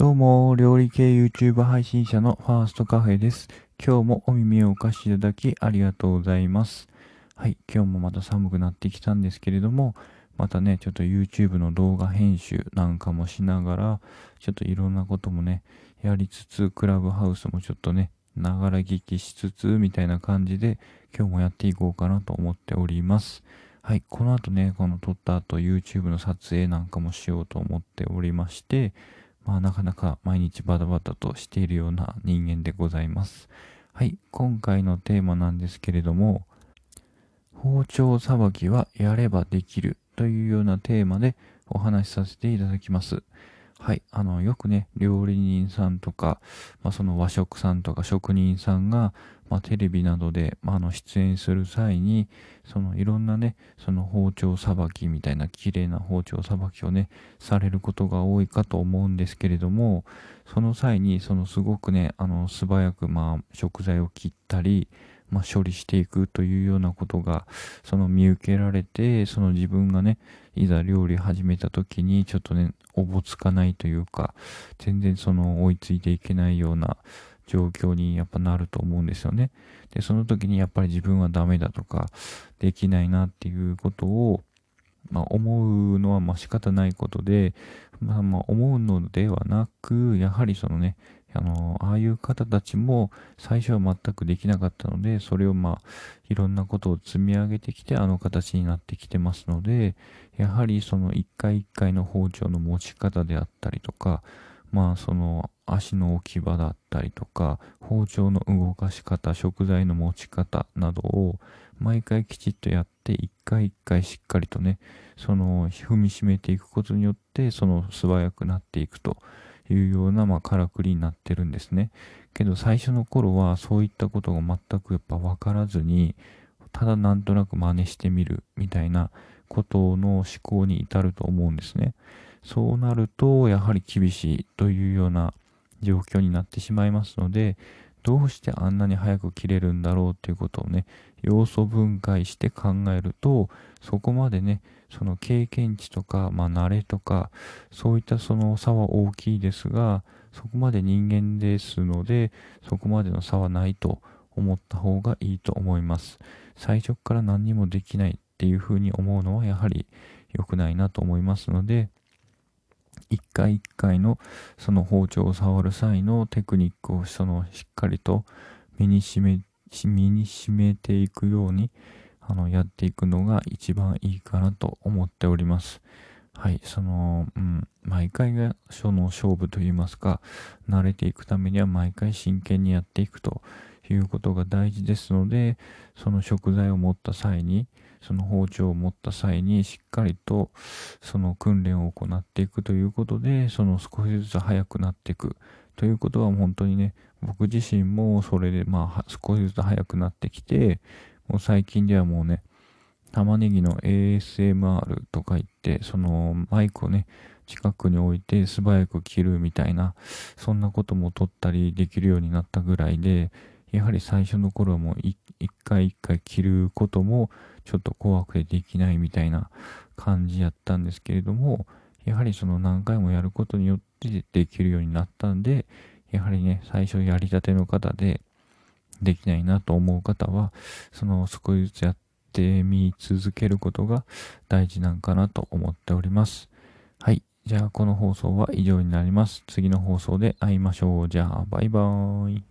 どうも、料理系 YouTube 配信者のファーストカフェです。今日もお耳をお貸しいただきありがとうございます。はい、今日もまた寒くなってきたんですけれども、またね、ちょっと YouTube の動画編集なんかもしながら、ちょっといろんなこともね、やりつつ、クラブハウスもちょっとね、ながら聞きしつつ、みたいな感じで、今日もやっていこうかなと思っております。はい、この後ね、この撮った後 YouTube の撮影なんかもしようと思っておりまして、まあなかなか毎日バタバタとしているような人間でございます。はい、今回のテーマなんですけれども、包丁さばきはやればできるというようなテーマでお話しさせていただきます。はい、あの、よくね、料理人さんとか、まあ、その和食さんとか職人さんが、まあ、テレビなどで、まあ、あの出演する際に、そのいろんなね、その包丁さばきみたいな綺麗な包丁さばきをね、されることが多いかと思うんですけれども、その際に、そのすごくね、あの、素早く、まあ、食材を切ったり、まあ、処理していくというようなことが、その見受けられて、その自分がね、いざ料理始めた時に、ちょっとね、おぼつかないというか、全然その追いついていけないような状況にやっぱなると思うんですよね。で、その時にやっぱり自分はダメだとか、できないなっていうことを、まあ、思うのはまあ仕方ないことで、まあ、ま思うのではなく、やはりそのね、あの、ああいう方たちも最初は全くできなかったので、それをまあ、いろんなことを積み上げてきてあの形になってきてますので、やはりその一回一回の包丁の持ち方であったりとか、まあその足の置き場だったりとか、包丁の動かし方、食材の持ち方などを毎回きちっとやって、一回一回しっかりとね、その踏みしめていくことによって、その素早くなっていくというような、まあ、からくりになってるんですね。けど最初の頃はそういったことが全くやっぱ分からずに、ただなんとなく真似してみるみたいなことの思考に至ると思うんですね。そうなると、やはり厳しいというような状況になってしまいますので、どうしてあんなに早く切れるんだろうということをね、要素分解して考えると、そこまでね、その経験値とか、まあ慣れとか、そういったその差は大きいですが、そこまで人間ですので、そこまでの差はないと思った方がいいと思います。最初から何にもできないっていうふうに思うのはやはり良くないなと思いますので、一回一回のその包丁を触る際のテクニックをそのしっかりと身にしめ、身に染めていくようにあのやっていくのが一番いいかなと思っております。はい、その、うん、毎回がその勝負といいますか、慣れていくためには毎回真剣にやっていくということが大事ですので、その食材を持った際に、その包丁を持った際にしっかりとその訓練を行っていくということで、その少しずつ速くなっていく。ということは本当にね、僕自身もそれでまあ少しずつ速くなってきて、もう最近ではもうね、玉ねぎの ASMR とか言って、そのマイクをね、近くに置いて素早く切るみたいな、そんなことも撮ったりできるようになったぐらいで、やはり最初の頃はもう一回一回切ることもちょっと怖くてできないみたいな感じやったんですけれども、やはりその何回もやることによってできるようになったんで、やはりね、最初やりたての方でできないなと思う方は、その少しずつやってみ続けることが大事なんかなと思っております。はい。じゃあこの放送は以上になります。次の放送で会いましょう。じゃあバイバーイ。